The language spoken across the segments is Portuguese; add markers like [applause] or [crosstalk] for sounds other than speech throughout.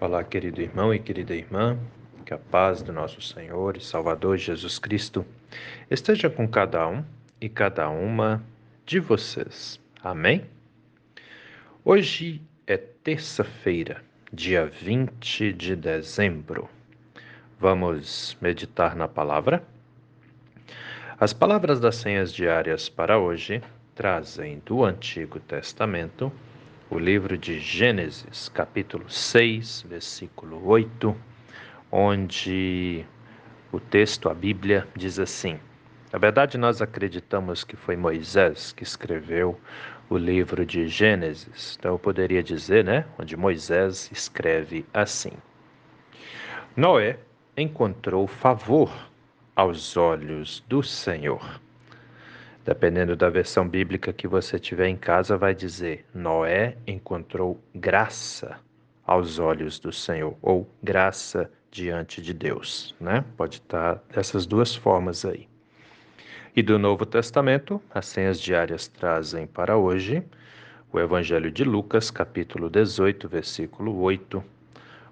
Olá, querido irmão e querida irmã, que a paz do nosso Senhor e Salvador Jesus Cristo esteja com cada um e cada uma de vocês. Amém? Hoje é terça-feira, dia 20 de dezembro. Vamos meditar na palavra? As palavras das senhas diárias para hoje trazem do Antigo Testamento o livro de Gênesis, capítulo 6, versículo 8, onde o texto, a Bíblia, diz assim: Na verdade, nós acreditamos que foi Moisés que escreveu o livro de Gênesis. Então, eu poderia dizer, né, onde Moisés escreve assim: Noé encontrou favor aos olhos do Senhor. Dependendo da versão bíblica que você tiver em casa, vai dizer: Noé encontrou graça aos olhos do Senhor, ou graça diante de Deus, né? Pode estar dessas duas formas aí. E do Novo Testamento, as senhas diárias trazem para hoje o Evangelho de Lucas, capítulo 18, versículo 8,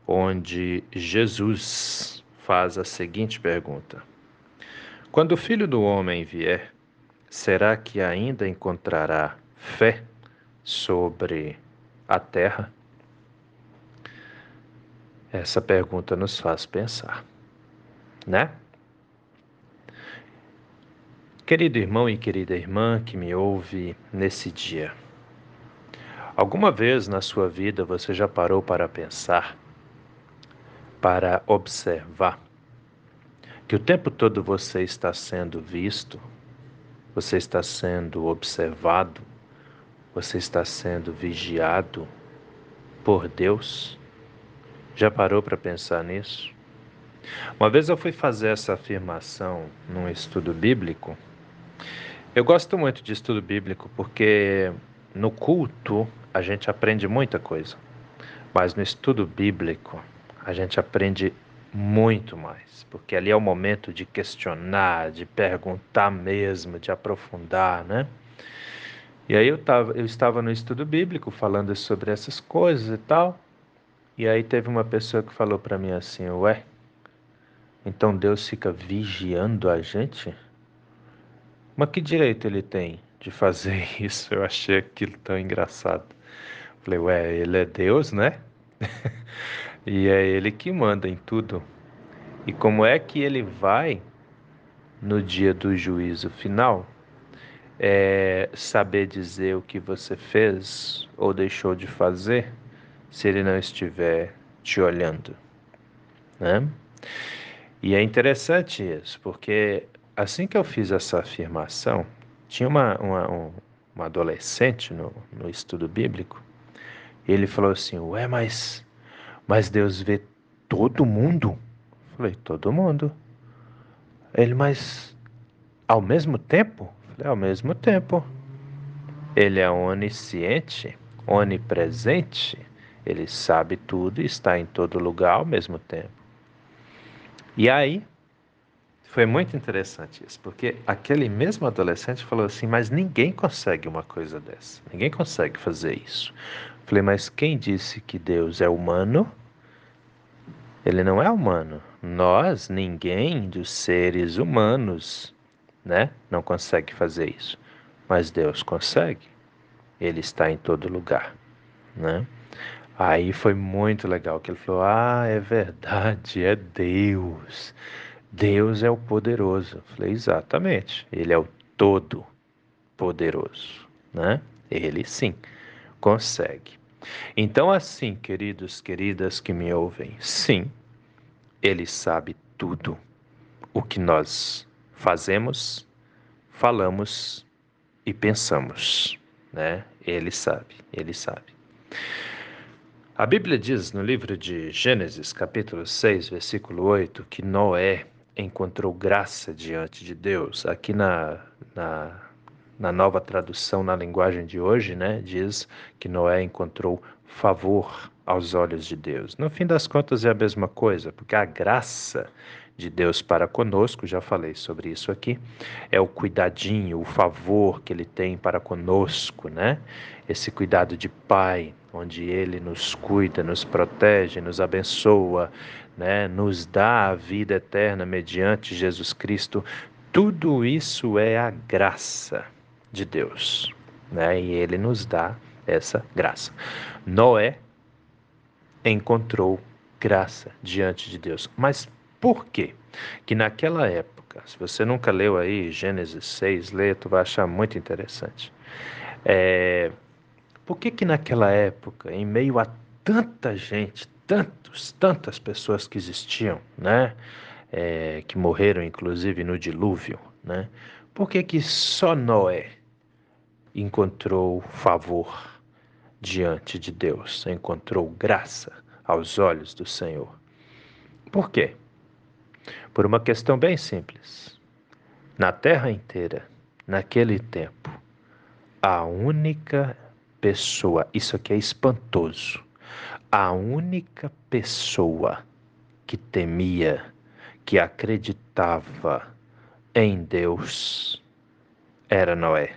onde Jesus faz a seguinte pergunta: Quando o filho do homem vier, será que ainda encontrará fé sobre a terra? Essa pergunta nos faz pensar, né? Querido irmão e querida irmã que me ouve nesse dia, alguma vez na sua vida você já parou para pensar, para observar, que o tempo todo você está sendo visto, você está sendo observado, você está sendo vigiado por Deus? Já parou para pensar nisso? Uma vez eu fui fazer essa afirmação num estudo bíblico. Eu gosto muito de estudo bíblico porque no culto a gente aprende muita coisa, mas no estudo bíblico a gente aprende muito mais, porque ali é o momento de questionar, de perguntar mesmo, de aprofundar, né? E aí eu, tava, eu estava no estudo bíblico falando sobre essas coisas e tal, e aí teve uma pessoa que falou para mim assim, ué, então Deus fica vigiando a gente? Mas que direito ele tem de fazer [laughs] isso? Eu achei aquilo tão engraçado. Falei, ué, ele é Deus, né? [laughs] E é Ele que manda em tudo. E como é que Ele vai no dia do juízo final? É saber dizer o que você fez ou deixou de fazer se Ele não estiver te olhando, né? E é interessante isso, porque assim que eu fiz essa afirmação, tinha uma, uma, um, uma adolescente no, no estudo bíblico, ele falou assim: Ué, mas mas Deus vê todo mundo? Falei, todo mundo. Ele, mas ao mesmo tempo? Falei, ao mesmo tempo. Ele é onisciente, onipresente, ele sabe tudo e está em todo lugar ao mesmo tempo. E aí, foi muito interessante isso, porque aquele mesmo adolescente falou assim: Mas ninguém consegue uma coisa dessa, ninguém consegue fazer isso. Falei, mas quem disse que Deus é humano? Ele não é humano. Nós, ninguém dos seres humanos, né, não consegue fazer isso. Mas Deus consegue. Ele está em todo lugar, né? Aí foi muito legal que ele falou: "Ah, é verdade, é Deus. Deus é o poderoso". Eu falei: "Exatamente. Ele é o todo poderoso, né? Ele sim consegue. Então, assim, queridos, queridas que me ouvem, sim, Ele sabe tudo o que nós fazemos, falamos e pensamos, né? Ele sabe, Ele sabe. A Bíblia diz no livro de Gênesis, capítulo 6, versículo 8, que Noé encontrou graça diante de Deus. Aqui na, na na nova tradução na linguagem de hoje, né, diz que Noé encontrou favor aos olhos de Deus. No fim das contas é a mesma coisa, porque a graça de Deus para conosco, já falei sobre isso aqui, é o cuidadinho, o favor que ele tem para conosco, né? Esse cuidado de pai, onde ele nos cuida, nos protege, nos abençoa, né? Nos dá a vida eterna mediante Jesus Cristo. Tudo isso é a graça de Deus, né? E ele nos dá essa graça. Noé encontrou graça diante de Deus. Mas por quê? Que naquela época, se você nunca leu aí Gênesis 6, lê, tu vai achar muito interessante. É, por que que naquela época, em meio a tanta gente, tantos, tantas pessoas que existiam, né? É, que morreram inclusive no dilúvio, né? Por que que só Noé encontrou favor diante de Deus, encontrou graça aos olhos do Senhor. Por quê? Por uma questão bem simples. Na terra inteira, naquele tempo, a única pessoa, isso aqui é espantoso, a única pessoa que temia, que acreditava em Deus, era Noé.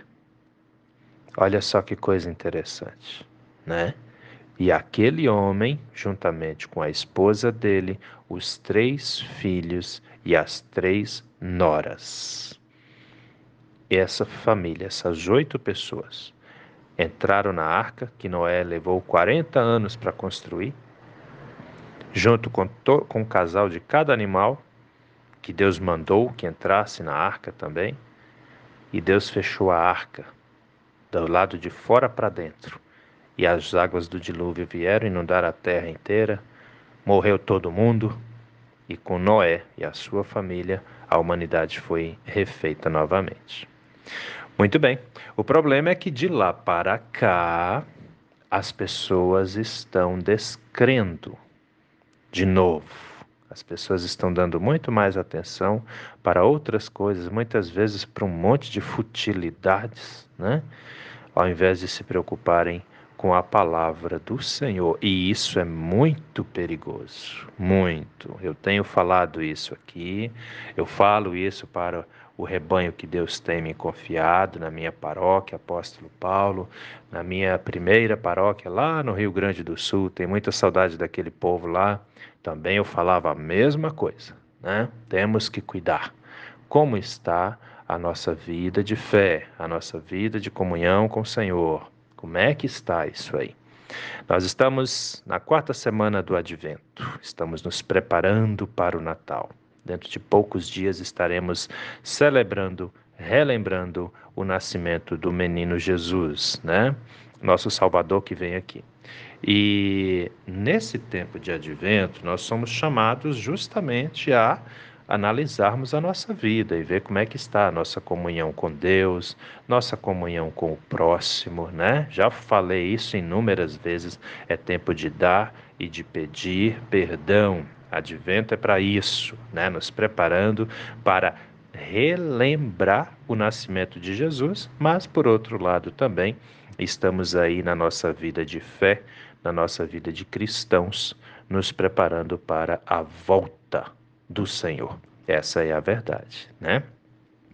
Olha só que coisa interessante né? E aquele homem, juntamente com a esposa dele, os três filhos e as três noras. Essa família, essas oito pessoas, entraram na arca, que Noé levou 40 anos para construir, junto com, com o casal de cada animal, que Deus mandou que entrasse na arca também, e Deus fechou a arca do lado de fora para dentro e as águas do dilúvio vieram inundar a terra inteira, morreu todo mundo, e com Noé e a sua família, a humanidade foi refeita novamente. Muito bem, o problema é que de lá para cá, as pessoas estão descrendo de novo. As pessoas estão dando muito mais atenção para outras coisas, muitas vezes para um monte de futilidades, né? Ao invés de se preocuparem com a palavra do Senhor. E isso é muito perigoso, muito. Eu tenho falado isso aqui, eu falo isso para o rebanho que Deus tem me confiado na minha paróquia, Apóstolo Paulo, na minha primeira paróquia lá no Rio Grande do Sul. Tem muita saudade daquele povo lá. Também eu falava a mesma coisa, né? Temos que cuidar. Como está a nossa vida de fé, a nossa vida de comunhão com o Senhor? Como é que está isso aí? Nós estamos na quarta semana do Advento, estamos nos preparando para o Natal. Dentro de poucos dias estaremos celebrando, relembrando o nascimento do menino Jesus, né? Nosso Salvador que vem aqui. E nesse tempo de advento, nós somos chamados justamente a analisarmos a nossa vida e ver como é que está a nossa comunhão com Deus, nossa comunhão com o próximo, né? Já falei isso inúmeras vezes, é tempo de dar e de pedir perdão. Advento é para isso, né? Nos preparando para relembrar o nascimento de Jesus, mas por outro lado também estamos aí na nossa vida de fé, na nossa vida de cristãos, nos preparando para a volta do Senhor. Essa é a verdade, né?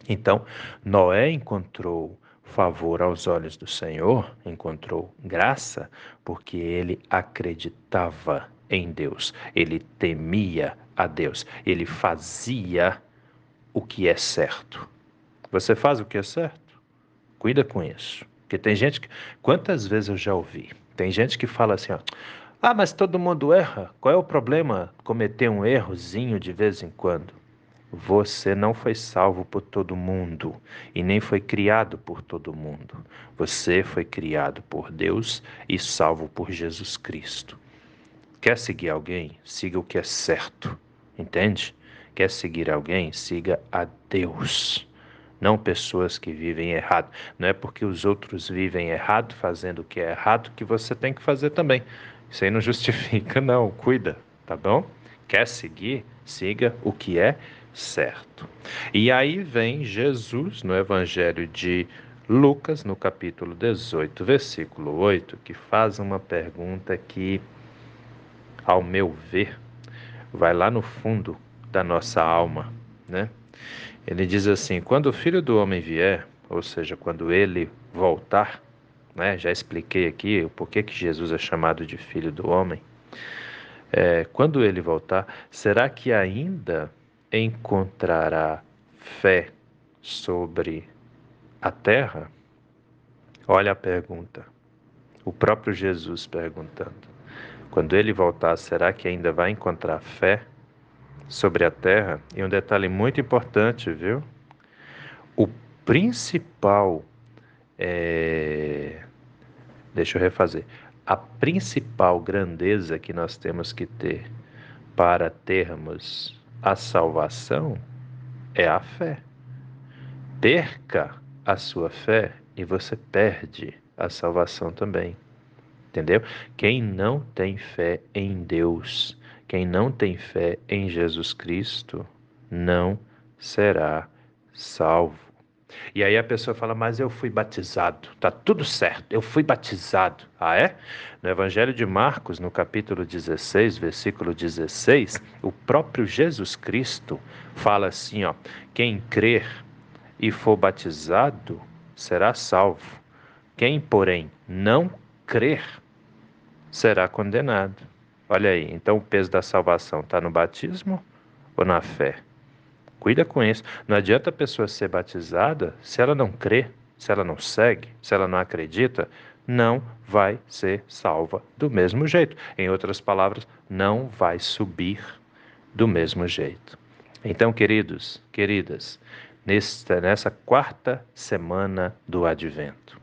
Então, Noé encontrou favor aos olhos do Senhor, encontrou graça, porque ele acreditava em Deus, ele temia a Deus, ele fazia o que é certo. Você faz o que é certo? Cuida com isso. Porque tem gente que. Quantas vezes eu já ouvi? Tem gente que fala assim, ó. Ah, mas todo mundo erra. Qual é o problema cometer um errozinho de vez em quando? Você não foi salvo por todo mundo e nem foi criado por todo mundo. Você foi criado por Deus e salvo por Jesus Cristo. Quer seguir alguém? Siga o que é certo. Entende? Quer seguir alguém? Siga a Deus. Não pessoas que vivem errado. Não é porque os outros vivem errado, fazendo o que é errado, que você tem que fazer também. Isso aí não justifica, não. Cuida, tá bom? Quer seguir? Siga o que é certo. E aí vem Jesus no Evangelho de Lucas, no capítulo 18, versículo 8, que faz uma pergunta que, ao meu ver, vai lá no fundo da nossa alma, né? Ele diz assim: quando o Filho do Homem vier, ou seja, quando ele voltar, né? Já expliquei aqui o porquê que Jesus é chamado de Filho do Homem. É, quando ele voltar, será que ainda encontrará fé sobre a terra? Olha a pergunta. O próprio Jesus perguntando. Quando ele voltar, será que ainda vai encontrar fé sobre a terra? E um detalhe muito importante, viu? O principal. É... Deixa eu refazer. A principal grandeza que nós temos que ter para termos a salvação é a fé. Perca a sua fé e você perde a salvação também. Entendeu? Quem não tem fé em Deus, quem não tem fé em Jesus Cristo, não será salvo. E aí a pessoa fala, mas eu fui batizado, tá tudo certo, eu fui batizado. Ah, é? No Evangelho de Marcos, no capítulo 16, versículo 16, o próprio Jesus Cristo fala assim, ó: quem crer e for batizado será salvo. Quem, porém, não crer será condenado. Olha aí, então o peso da salvação está no batismo ou na fé? Cuida com isso. Não adianta a pessoa ser batizada se ela não crê, se ela não segue, se ela não acredita, não vai ser salva do mesmo jeito. Em outras palavras, não vai subir do mesmo jeito. Então, queridos, queridas, nesta, nessa quarta semana do advento,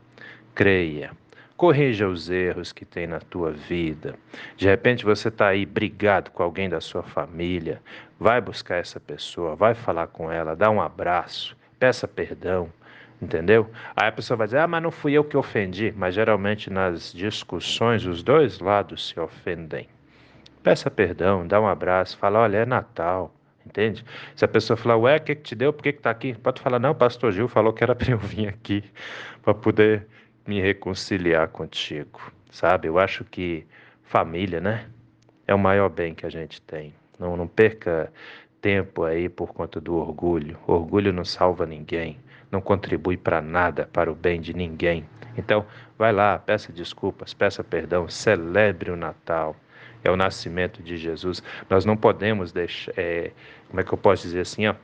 creia corrija os erros que tem na tua vida. De repente você está aí brigado com alguém da sua família, vai buscar essa pessoa, vai falar com ela, dá um abraço, peça perdão, entendeu? Aí a pessoa vai dizer, ah, mas não fui eu que ofendi, mas geralmente nas discussões os dois lados se ofendem. Peça perdão, dá um abraço, fala, olha, é Natal, entende? Se a pessoa falar, ué, o que, que te deu, por que, que tá aqui? Pode falar, não, pastor Gil falou que era para eu vir aqui, para poder me reconciliar contigo, sabe? Eu acho que família, né? É o maior bem que a gente tem. Não, não perca tempo aí por conta do orgulho. O orgulho não salva ninguém, não contribui para nada, para o bem de ninguém. Então, vai lá, peça desculpas, peça perdão, celebre o Natal. É o nascimento de Jesus. Nós não podemos deixar, é, como é que eu posso dizer assim, ó,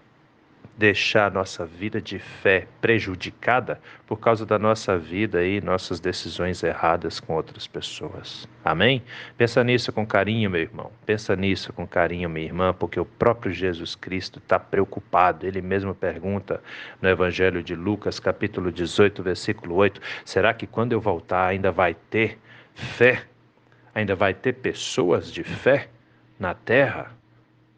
deixar nossa vida de fé prejudicada por causa da nossa vida e nossas decisões erradas com outras pessoas. Amém? Pensa nisso com carinho, meu irmão. Pensa nisso com carinho, minha irmã, porque o próprio Jesus Cristo está preocupado. Ele mesmo pergunta no Evangelho de Lucas, capítulo 18, versículo 8: será que quando eu voltar ainda vai ter fé? Ainda vai ter pessoas de fé na terra?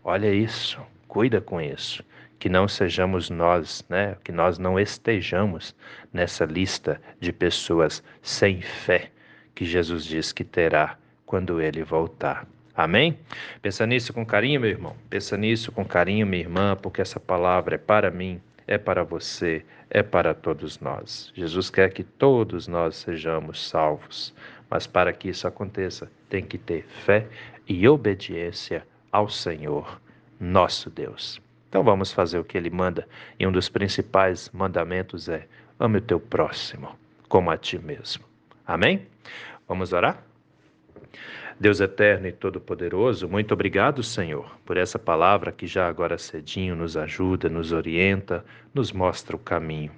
Olha isso, cuida com isso que não sejamos nós, né, que nós não estejamos nessa lista de pessoas sem fé que Jesus diz que terá quando ele voltar. Amém? Pensa nisso com carinho, meu irmão. Pensa nisso com carinho, minha irmã, porque essa palavra é para mim, é para você, é para todos nós. Jesus quer que todos nós sejamos salvos, mas para que isso aconteça, tem que ter fé e obediência ao Senhor, nosso Deus. Então vamos fazer o que ele manda, e um dos principais mandamentos é: ame o teu próximo como a ti mesmo. Amém? Vamos orar? Deus eterno e todo-poderoso, muito obrigado, Senhor, por essa palavra que já agora cedinho nos ajuda, nos orienta, nos mostra o caminho.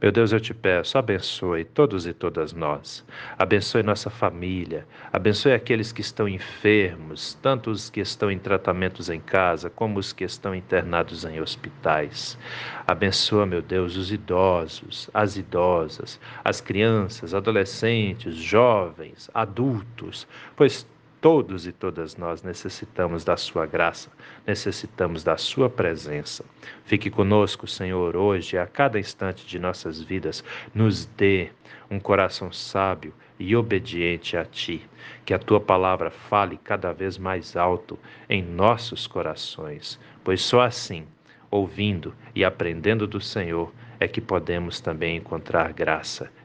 Meu Deus, eu te peço, abençoe todos e todas nós. Abençoe nossa família. Abençoe aqueles que estão enfermos, tanto os que estão em tratamentos em casa, como os que estão internados em hospitais. Abençoa, meu Deus, os idosos, as idosas, as crianças, adolescentes, jovens, adultos, pois Todos e todas nós necessitamos da Sua graça, necessitamos da Sua presença. Fique conosco, Senhor, hoje, a cada instante de nossas vidas. Nos dê um coração sábio e obediente a Ti. Que a Tua palavra fale cada vez mais alto em nossos corações, pois só assim, ouvindo e aprendendo do Senhor, é que podemos também encontrar graça